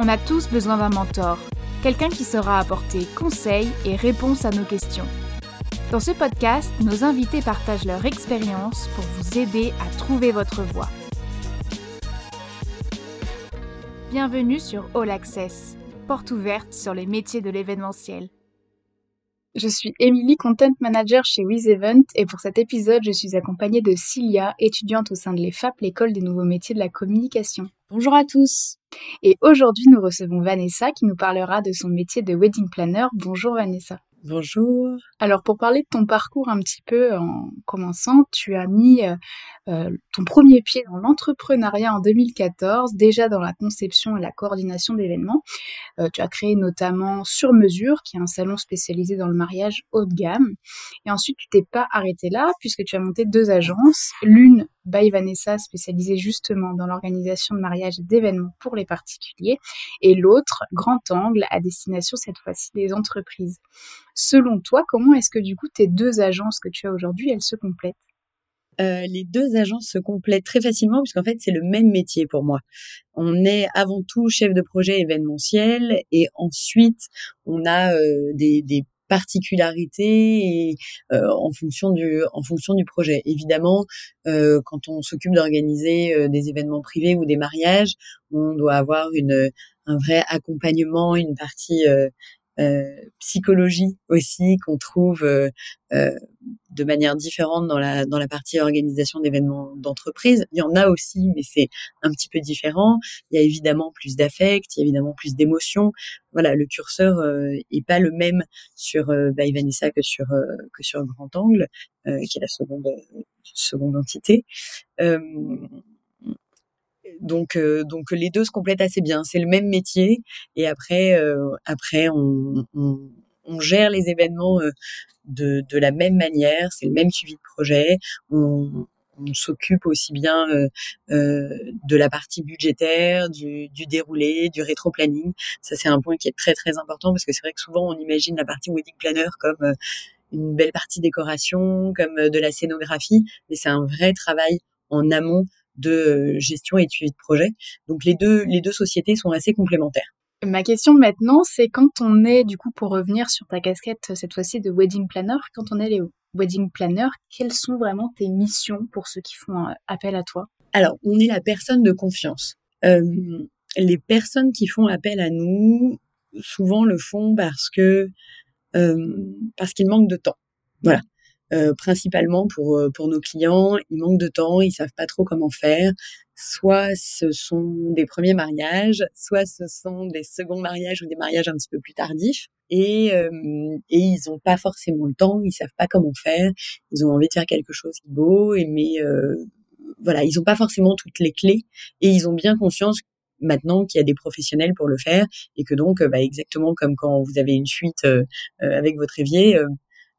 On a tous besoin d'un mentor, quelqu'un qui saura apporter conseils et réponses à nos questions. Dans ce podcast, nos invités partagent leur expérience pour vous aider à trouver votre voie. Bienvenue sur All Access, porte ouverte sur les métiers de l'événementiel. Je suis Émilie, Content Manager chez WizEvent et pour cet épisode, je suis accompagnée de Cilia, étudiante au sein de l'EFAP, l'école des nouveaux métiers de la communication. Bonjour à tous. Et aujourd'hui, nous recevons Vanessa qui nous parlera de son métier de wedding planner. Bonjour Vanessa. Bonjour. Alors pour parler de ton parcours un petit peu en commençant, tu as mis euh, euh, ton premier pied dans l'entrepreneuriat en 2014, déjà dans la conception et la coordination d'événements. Euh, tu as créé notamment Sur Mesure, qui est un salon spécialisé dans le mariage haut de gamme. Et ensuite, tu t'es pas arrêté là, puisque tu as monté deux agences. L'une by Vanessa, spécialisée justement dans l'organisation de mariages et d'événements pour les particuliers, et l'autre, Grand Angle, à destination cette fois-ci des entreprises. Selon toi, comment est-ce que du coup tes deux agences que tu as aujourd'hui, elles se complètent? Euh, les deux agences se complètent très facilement puisqu'en fait c'est le même métier pour moi. On est avant tout chef de projet événementiel et ensuite on a euh, des, des particularités et, euh, en fonction du en fonction du projet. Évidemment, euh, quand on s'occupe d'organiser euh, des événements privés ou des mariages, on doit avoir une un vrai accompagnement, une partie euh, psychologie aussi qu'on trouve euh, euh, de manière différente dans la dans la partie organisation d'événements d'entreprise. Il y en a aussi, mais c'est un petit peu différent. Il y a évidemment plus d'affect, il y a évidemment plus d'émotions. Voilà, le curseur est pas le même sur bah, Vanessa que sur que sur Grand Angle, qui est la seconde seconde entité. Donc, euh, donc les deux se complètent assez bien. C'est le même métier et après, euh, après on, on, on, gère les événements euh, de, de la même manière. C'est le même suivi de projet. On, on s'occupe aussi bien euh, de la partie budgétaire, du, du déroulé, du rétro-planning. Ça, c'est un point qui est très très important parce que c'est vrai que souvent on imagine la partie wedding planner comme une belle partie décoration, comme de la scénographie, mais c'est un vrai travail en amont de euh, gestion et de suivi de projet. Donc les deux, les deux sociétés sont assez complémentaires. Ma question maintenant, c'est quand on est, du coup, pour revenir sur ta casquette cette fois-ci de wedding planner, quand on est les wedding planner, quelles sont vraiment tes missions pour ceux qui font euh, appel à toi? Alors, on est la personne de confiance. Euh, les personnes qui font appel à nous, souvent le font parce que euh, parce qu'ils manquent de temps. Voilà. Euh, principalement pour euh, pour nos clients, ils manquent de temps, ils savent pas trop comment faire. Soit ce sont des premiers mariages, soit ce sont des seconds mariages ou des mariages un petit peu plus tardifs. Et, euh, et ils ont pas forcément le temps, ils savent pas comment faire. Ils ont envie de faire quelque chose est beau, et mais voilà, ils ont pas forcément toutes les clés et ils ont bien conscience maintenant qu'il y a des professionnels pour le faire et que donc bah, exactement comme quand vous avez une fuite avec votre évier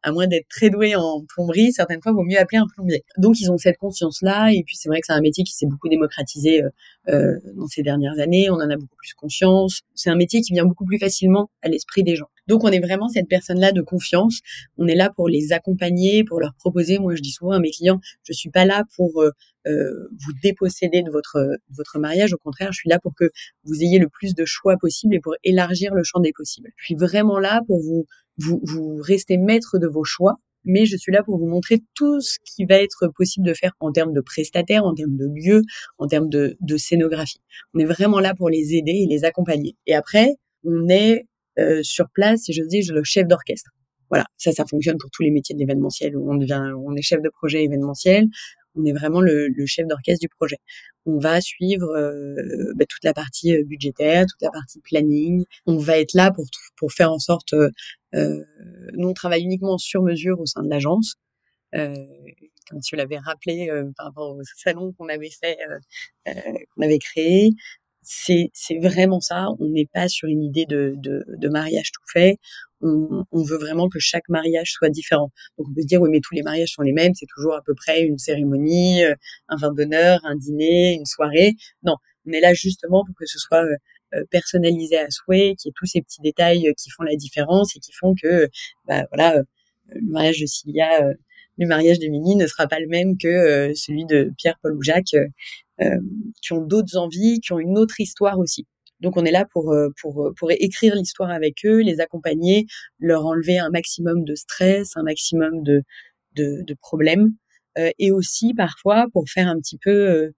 à moins d'être très doué en plomberie, certaines fois, il vaut mieux appeler un plombier. Donc, ils ont cette conscience-là. Et puis, c'est vrai que c'est un métier qui s'est beaucoup démocratisé euh, euh, dans ces dernières années. On en a beaucoup plus conscience. C'est un métier qui vient beaucoup plus facilement à l'esprit des gens. Donc, on est vraiment cette personne-là de confiance. On est là pour les accompagner, pour leur proposer. Moi, je dis souvent à mes clients, je suis pas là pour euh, euh vous déposséder de votre de votre mariage. Au contraire, je suis là pour que vous ayez le plus de choix possible et pour élargir le champ des possibles. Je suis vraiment là pour vous vous, vous restez maître de vos choix, mais je suis là pour vous montrer tout ce qui va être possible de faire en termes de prestataires, en termes de lieux, en termes de, de scénographie. On est vraiment là pour les aider et les accompagner. Et après, on est euh, sur place, si je dis, le chef d'orchestre. Voilà, ça, ça fonctionne pour tous les métiers de l'événementiel où on devient, on est chef de projet événementiel on est vraiment le, chef d'orchestre du projet. On va suivre euh, bah, toute la partie euh, budgétaire, toute la partie planning. On va être là pour pour faire en sorte. Euh, nous, on travaille uniquement sur mesure au sein de l'agence. Euh, comme tu l'avais rappelé par rapport au salon qu'on avait fait, qu'on avait créé, c'est c'est vraiment ça. On n'est pas sur une idée de, de, de mariage tout fait on, on, veut vraiment que chaque mariage soit différent. Donc on peut se dire oui mais tous les mariages sont les mêmes, c'est toujours à peu près une cérémonie, euh, un vin d'honneur, un dîner, une soirée. Non, on est là justement pour que ce soit euh, euh, personnalisé à souhait, qu'il y ait tous ces petits détails qui font la différence et qui font que bah voilà le mariage de Cilia, le mariage de Mini ne sera pas le même que celui de Pierre, Paul ou Jacques, qui ont d'autres envies, qui ont une autre histoire aussi. Donc on est là pour pour pour écrire l'histoire avec eux, les accompagner, leur enlever un maximum de stress, un maximum de de, de problèmes, et aussi parfois pour faire un petit peu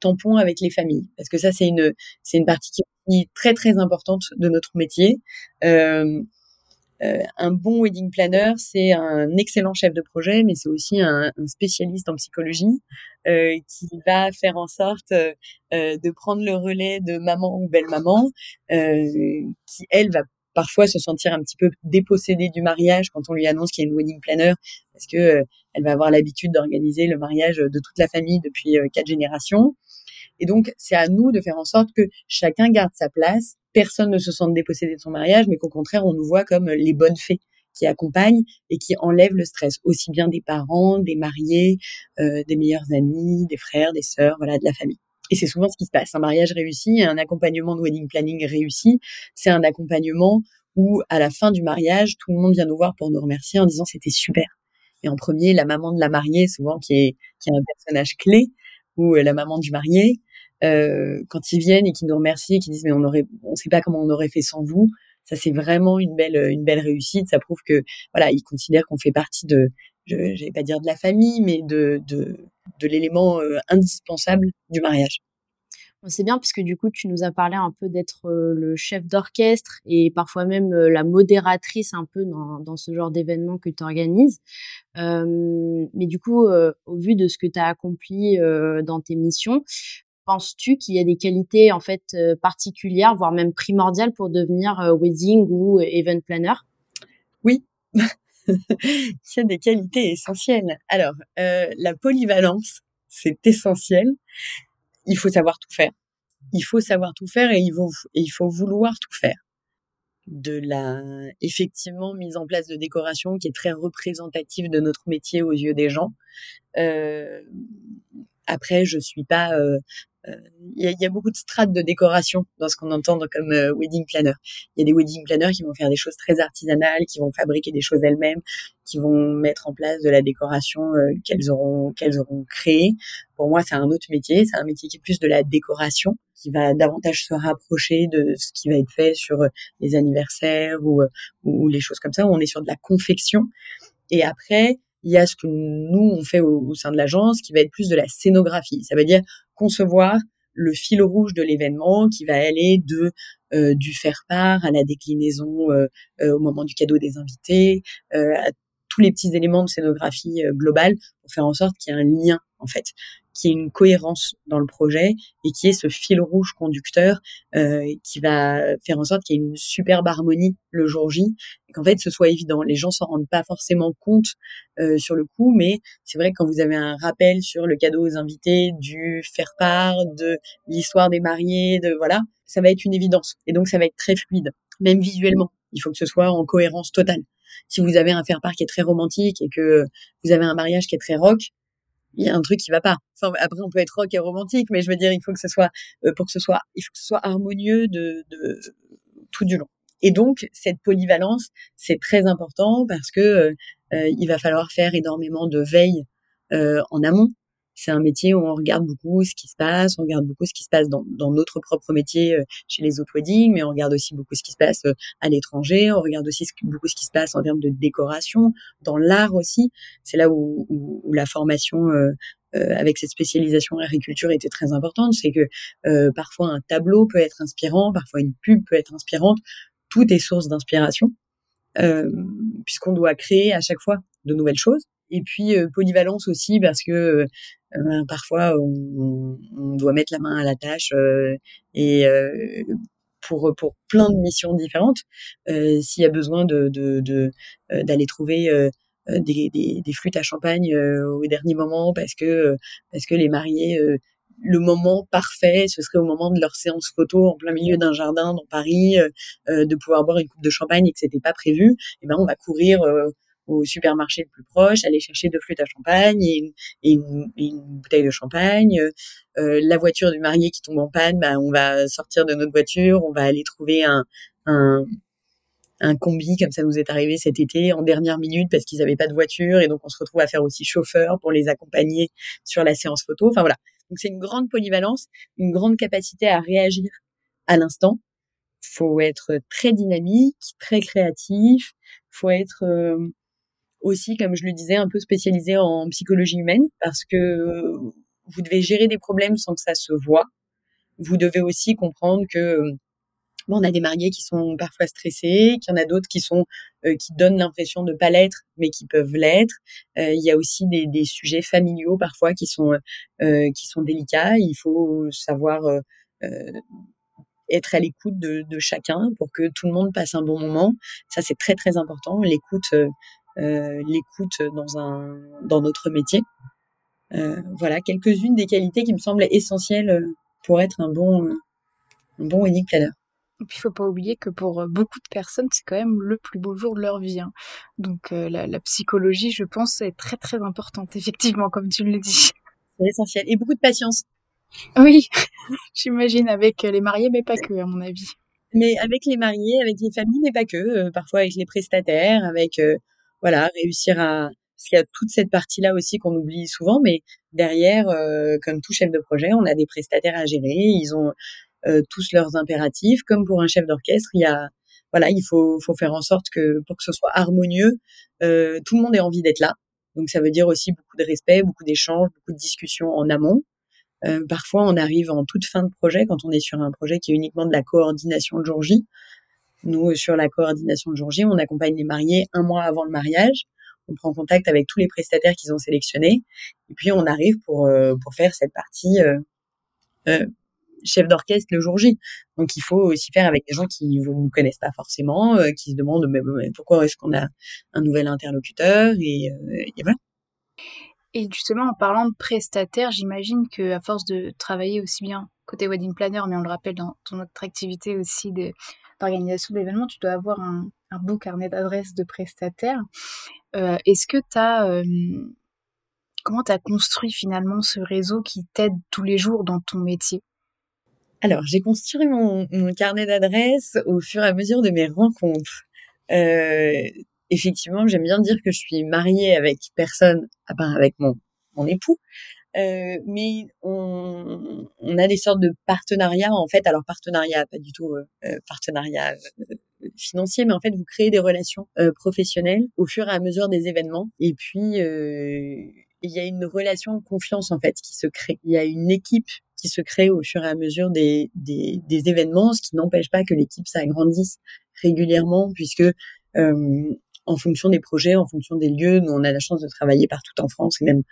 tampon avec les familles, parce que ça c'est une c'est une partie qui est très très importante de notre métier. Euh, euh, un bon wedding planner, c'est un excellent chef de projet, mais c'est aussi un, spécialiste en psychologie euh, qui va faire en sorte euh, de prendre le relais de maman ou belle-maman, qui, elle, va parfois se sentir un petit peu dépossédée du mariage quand on lui annonce qu'il y a une wedding planner, parce que elle va avoir l'habitude d'organiser le mariage de toute la famille depuis quatre générations. Et donc, c'est à nous de faire en sorte que chacun garde sa place, personne ne se sente dépossédé de son mariage, mais qu'au contraire, on nous voit comme les bonnes fées qui accompagnent et qui enlèvent le stress, aussi bien des parents, des mariés, euh, des meilleurs amis, des frères, des sœurs, voilà, de la famille. Et c'est souvent ce qui se passe. Un mariage réussi, un accompagnement de wedding planning réussi, c'est un accompagnement où, à la fin du mariage, tout le monde vient nous voir pour nous remercier en disant c'était super. Et en premier, la maman de la mariée, souvent qui est, qui est un personnage clé, ou la maman du marié, euh, quand ils viennent et qu'ils nous remercient, qu'ils disent mais on aurait, on sait pas comment on aurait fait sans vous. Ça c'est vraiment une belle, une belle réussite. Ça prouve que voilà, ils considèrent qu'on fait partie de, je, vais pas dire de la famille, mais de de, de l'élément euh, indispensable du mariage. C'est bien puisque du coup tu nous as parlé un peu d'être euh, le chef d'orchestre et parfois même la modératrice un peu dans, dans ce genre d'événement que tu organises. Euh, mais du coup, au vu de ce que tu as accompli dans tes missions, penses-tu qu'il y a des qualités en fait euh, particulières, voire même primordiales pour devenir euh, wedding ou euh, event planner? Oui. Il y a des qualités essentielles. Alors, la polyvalence, c'est essentiel. Il faut savoir tout faire. Il faut savoir tout faire et il faut, vouloir tout faire. De la, effectivement, mise en place de décoration qui est très représentative de notre métier aux yeux des gens. après, je suis pas il euh, y, a, beaucoup de strates de décoration dans ce qu'on entend comme euh, wedding planner. Il y a des wedding planners qui vont faire des choses très artisanales, qui vont fabriquer des choses elles-mêmes, qui vont mettre en place de la décoration euh, qu'elles auront qu'elles auront créée. Pour moi, c'est un autre métier, c'est un métier qui est plus de la décoration, qui va davantage se rapprocher de ce qui va être fait sur les anniversaires ou, ou les choses comme ça, on est sur de la confection. Et après, il y a ce que nous, on fait au, sein de l'agence, qui va être plus de la scénographie. Ça veut dire concevoir le fil rouge de l'événement qui va aller de euh, du faire part à la déclinaison euh, euh, au moment du cadeau des invités, à tous les petits éléments de scénographie globale pour faire en sorte qu'il y ait un lien en fait qui ait une cohérence dans le projet et qui est ce fil rouge conducteur euh, qui va faire en sorte qu'il y ait une superbe harmonie le jour J et qu'en fait ce soit évident. Les gens s'en rendent pas forcément compte euh, sur le coup, mais c'est vrai que quand vous avez un rappel sur le cadeau aux invités, du faire part, de l'histoire des mariés, de voilà, ça va être une évidence et donc ça va être très fluide, même visuellement. Il faut que ce soit en cohérence totale. Si vous avez un faire part qui est très romantique et que vous avez un mariage qui est très rock, il y a un truc qui va pas. Enfin, après, on peut être rock et romantique, mais je veux dire, il faut que ce soit, euh, pour que ce soit, il faut que ce soit harmonieux de, de tout du long. Et donc, cette polyvalence, c'est très important parce que euh, euh, il va falloir faire énormément de veille en amont c'est un métier où on regarde beaucoup ce qui se passe, on regarde beaucoup ce qui se passe dans, dans notre propre métier euh, chez les autres weddings, mais on regarde aussi beaucoup ce qui se passe euh, à l'étranger, on regarde aussi beaucoup ce qui se passe en termes de décoration, dans l'art aussi. C'est là où, où, la formation euh, avec cette spécialisation agriculture était très importante. C'est que parfois un tableau peut être inspirant, parfois une pub peut être inspirante. Tout est source d'inspiration, puisqu'on doit créer à chaque fois de nouvelles choses. Et puis polyvalence aussi parce que euh, parfois on, doit mettre la main à la tâche euh, et euh, pour pour plein de missions différentes. S'il y a besoin de d'aller de, trouver des, flûtes à champagne au dernier moment parce que parce que les mariés le moment parfait, ce serait au moment de leur séance photo en plein milieu d'un jardin dans Paris, de pouvoir boire une coupe de champagne et que c'était pas prévu. Et ben on va courir au supermarché le plus proche, aller chercher deux flûtes à champagne et une, bouteille de champagne. Euh, la voiture du marié qui tombe en panne, bah, on va sortir de notre voiture, on va aller trouver un, un, un combi, comme ça nous est arrivé cet été, en dernière minute parce qu'ils n'avaient pas de voiture et donc on se retrouve à faire aussi chauffeur pour les accompagner sur la séance photo. Enfin voilà. Donc c'est une grande polyvalence, une grande capacité à réagir à l'instant. Faut être très dynamique, très créatif. Faut être aussi, comme je le disais, un peu spécialisé en psychologie humaine parce que vous devez gérer des problèmes sans que ça se voit. Vous devez aussi comprendre que Bon, on a des mariés qui sont parfois stressés, qu'il y en a d'autres qui sont euh, qui donnent l'impression de pas l'être, mais qui peuvent l'être. Euh, il y a aussi des, sujets familiaux parfois qui sont euh, qui sont délicats. Il faut savoir être à l'écoute de, de, chacun pour que tout le monde passe un bon moment. Ça, c'est très très important. L'écoute, l'écoute dans un dans notre métier. voilà quelques-unes des qualités qui me semblent essentielles pour être un bon un bon wedding planner. Et puis, il faut pas oublier que pour euh, beaucoup de personnes, c'est quand même le plus beau jour de leur vie. Hein. Donc, euh, la, la, psychologie, je pense, est très très importante, effectivement, comme tu le dis. C'est essentiel. Et beaucoup de patience. Oui, j'imagine, avec les mariés, mais pas que, à mon avis. Mais avec les mariés, avec les familles, mais pas que. Euh, parfois avec les prestataires, avec, voilà, réussir à... Parce qu'il y a toute cette partie-là aussi qu'on oublie souvent, mais derrière, comme tout chef de projet, on a des prestataires à gérer. Ils ont euh, tous leurs impératifs. Comme pour un chef d'orchestre, il y a voilà, il faut, faut faire en sorte que pour que ce soit harmonieux, euh, tout le monde ait envie d'être là. Donc ça veut dire aussi beaucoup de respect, beaucoup d'échanges, beaucoup de discussions en amont. Euh, parfois, on arrive en toute fin de projet quand on est sur un projet qui est uniquement de la coordination de jour J. Nous, sur la coordination de jour J, on accompagne les mariés un mois avant le mariage. On prend contact avec tous les prestataires qu'ils ont sélectionnés. Et puis, on arrive pour, pour faire cette partie euh, chef d'orchestre le jour J. Donc il faut aussi faire avec des gens qui ne nous connaissent pas forcément, euh, qui se demandent pourquoi est-ce qu'on a un nouvel interlocuteur et, euh, et, voilà. Et justement en parlant de prestataire, j'imagine que à force de travailler aussi bien côté wedding planner, mais on le rappelle dans ton autre activité aussi d'organisation d'événements, tu dois avoir un, un beau carnet d'adresses de prestataires. Euh, est-ce que euh, comment tu as construit finalement ce réseau qui t'aide tous les jours dans ton métier? Alors, j'ai construit mon, carnet d'adresses au fur et à mesure de mes rencontres. Euh, effectivement, j'aime bien dire que je suis mariée avec personne, à part avec mon, mon époux. Euh, mais on, on, a des sortes de partenariats en fait. Alors partenariat, pas du tout euh, euh partenariat euh, financier, mais en fait vous créez des relations professionnelles au fur et à mesure des événements. Et puis il y a une relation de confiance en fait qui se crée. Il y a une équipe qui se crée au fur et à mesure des, des, des événements, ce qui n'empêche pas que l'équipe s'agrandisse régulièrement, puisque en fonction des projets, en fonction des lieux, nous on a la chance de travailler partout en France et même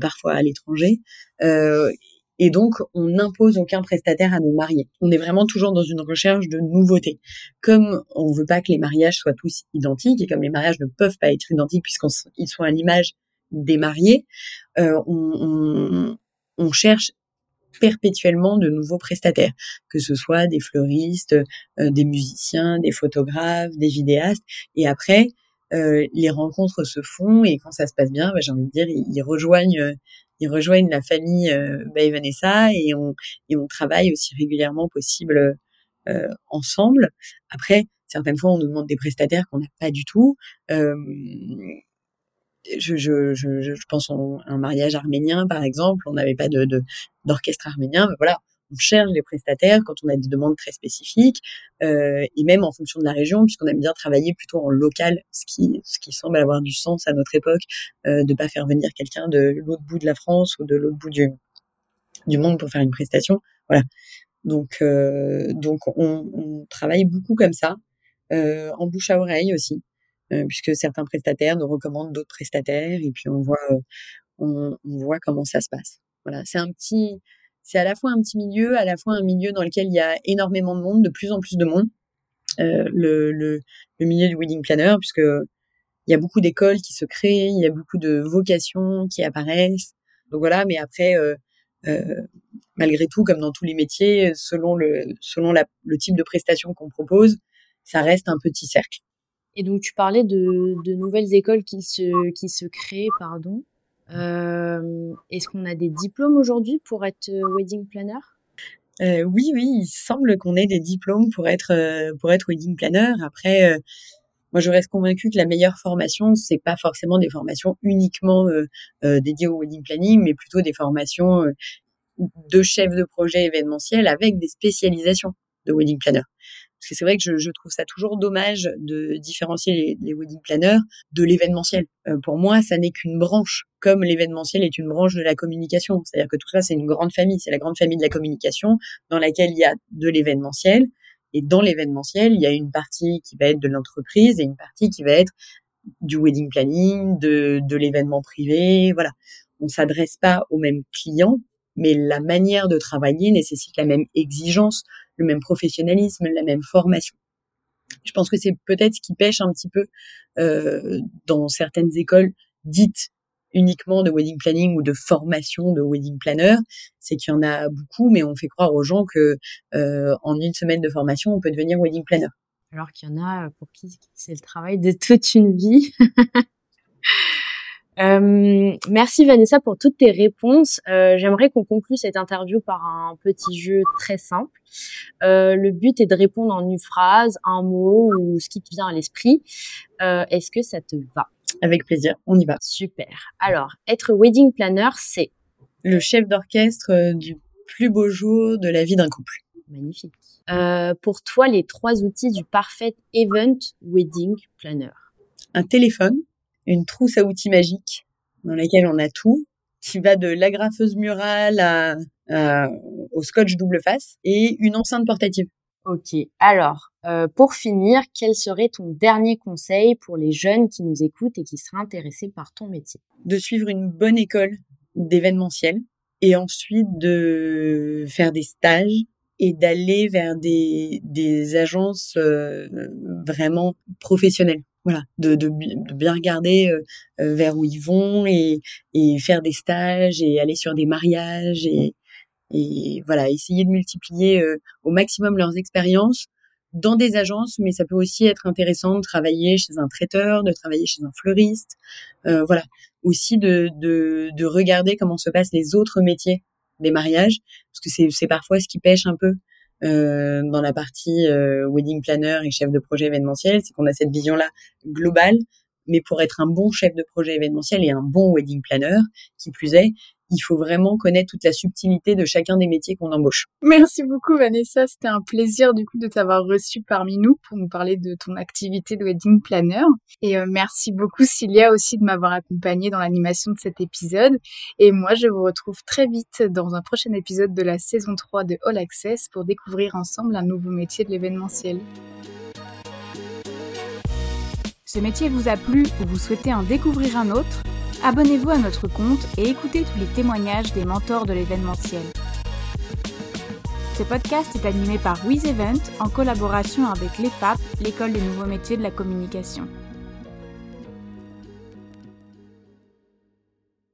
parfois à l'étranger. Euh, et donc, on n'impose aucun prestataire à nos mariés. On est vraiment toujours dans une recherche de nouveautés. Comme on veut pas que les mariages soient tous identiques et comme les mariages ne peuvent pas être identiques puisqu'ils sont à l'image des mariés, euh, on, on, on, cherche perpétuellement de nouveaux prestataires, que ce soit des fleuristes, euh, des musiciens, des photographes, des vidéastes. Et après, euh, les rencontres se font et quand ça se passe bien, bah, j'ai envie de dire, ils, rejoignent, ils rejoignent la famille euh, Vanessa et on et on travaille aussi régulièrement possible euh, ensemble. Après, certaines fois, on nous demande des prestataires qu'on n'a pas du tout. Euh, je, pense à un mariage arménien, par exemple, on n'avait pas d'orchestre arménien, voilà, on cherche des prestataires quand on a des demandes très spécifiques, euh, et même en fonction de la région, puisqu'on aime bien travailler plutôt en local, ce qui, ce qui semble avoir du sens à notre époque, euh, de pas faire venir quelqu'un de l'autre bout de la France ou de l'autre bout du, du monde pour faire une prestation. Voilà. Donc, euh, donc on, travaille beaucoup comme ça, en bouche à oreille aussi. Puisque certains prestataires nous recommandent d'autres prestataires et puis on voit on, voit comment ça se passe. Voilà, c'est un petit c'est à la fois un petit milieu, à la fois un milieu dans lequel il y a énormément de monde, de plus en plus de monde. Euh, le, milieu du wedding planner, puisque il y a beaucoup d'écoles qui se créent, il y a beaucoup de vocations qui apparaissent. Donc voilà, mais après, euh, euh, malgré tout, comme dans tous les métiers, selon le type de prestation qu'on propose, ça reste un petit cercle. Et donc tu parlais de, de nouvelles écoles qui se, qui se créent, pardon. Euh, Est-ce qu'on a des diplômes aujourd'hui pour être euh, wedding planner? Euh, Oui, oui, il semble qu'on ait des diplômes pour être pour être wedding planner. Après, moi je reste convaincue que la meilleure formation, c'est pas forcément des formations uniquement dédiées au wedding planning, mais plutôt des formations de chef de projet événementiel avec des spécialisations. de wedding planner. Parce que c'est vrai que je, trouve ça toujours dommage de différencier les, wedding planners de l'événementiel. Euh, pour moi, ça n'est qu'une branche, comme l'événementiel est une branche de la communication. C'est-à-dire que tout ça, c'est une grande famille. C'est la grande famille de la communication dans laquelle il y a de l'événementiel. Et dans l'événementiel, il y a une partie qui va être de l'entreprise et une partie qui va être du wedding planning, de, de l'événement privé. Voilà. On s'adresse pas aux mêmes clients, mais la manière de travailler nécessite la même exigence, le même professionnalisme, la même formation. Je pense que c'est peut-être ce qui pêche un petit peu euh, dans certaines écoles dites uniquement de wedding planning ou de formation de wedding planner, c'est qu'il y en a beaucoup, mais on fait croire aux gens que euh, en une semaine de formation, on peut devenir wedding planner. Alors qu'il y en a pour qui c'est le travail de toute une vie. Euh, merci Vanessa pour toutes tes réponses. Euh, J'aimerais qu'on conclue cette interview par un petit jeu très simple. Euh, le but est de répondre en une phrase, un mot ou ce qui te vient à l'esprit. Euh, Est-ce que ça te va? Avec plaisir, on y va. Super. Alors, être wedding planner, c'est le chef d'orchestre euh, du plus beau jour de la vie d'un couple. Magnifique. Euh, pour toi, les trois outils du parfait event wedding planner? Un téléphone, une trousse à outils magique dans laquelle on a tout, qui va de l'agrafeuse murale à, à, au scotch double face et une enceinte portative. Ok. Alors, euh, pour finir, quel serait ton dernier conseil pour les jeunes qui nous écoutent et qui seraient intéressés par ton métier? De suivre une bonne école d'événementiel et ensuite de faire des stages et d'aller vers des, des agences euh, vraiment professionnelles voilà, de, de, de, bien regarder euh, vers où ils vont et, et faire des stages et aller sur des mariages et, et voilà, essayer de multiplier euh, au maximum leurs expériences dans des agences, mais ça peut aussi être intéressant de travailler chez un traiteur, de travailler chez un fleuriste, euh, voilà, aussi de, de, de regarder comment se passent les autres métiers des mariages, parce que c'est parfois ce qui pêche un peu euh, dans la partie euh, wedding planner et chef de projet événementiel, c'est qu'on a cette vision-là globale. Mais pour être un bon chef de projet événementiel et un bon wedding planner, qui plus est, il faut vraiment connaître toute la subtilité de chacun des métiers qu'on embauche. Merci beaucoup Vanessa, c'était un plaisir du coup de t'avoir reçu parmi nous pour nous parler de ton activité de wedding planner. Et euh, merci beaucoup Cilia aussi de m'avoir accompagnée dans l'animation de cet épisode. Et moi je vous retrouve très vite dans un prochain épisode de la saison 3 de All Access pour découvrir ensemble un nouveau métier de l'événementiel. Ce métier vous a plu ou vous souhaitez en découvrir un autre? Abonnez-vous à notre compte et écoutez tous les témoignages des mentors de l'événementiel. Ce podcast est animé par WizEvent en collaboration avec l'EFAP, l'école des nouveaux métiers de la communication.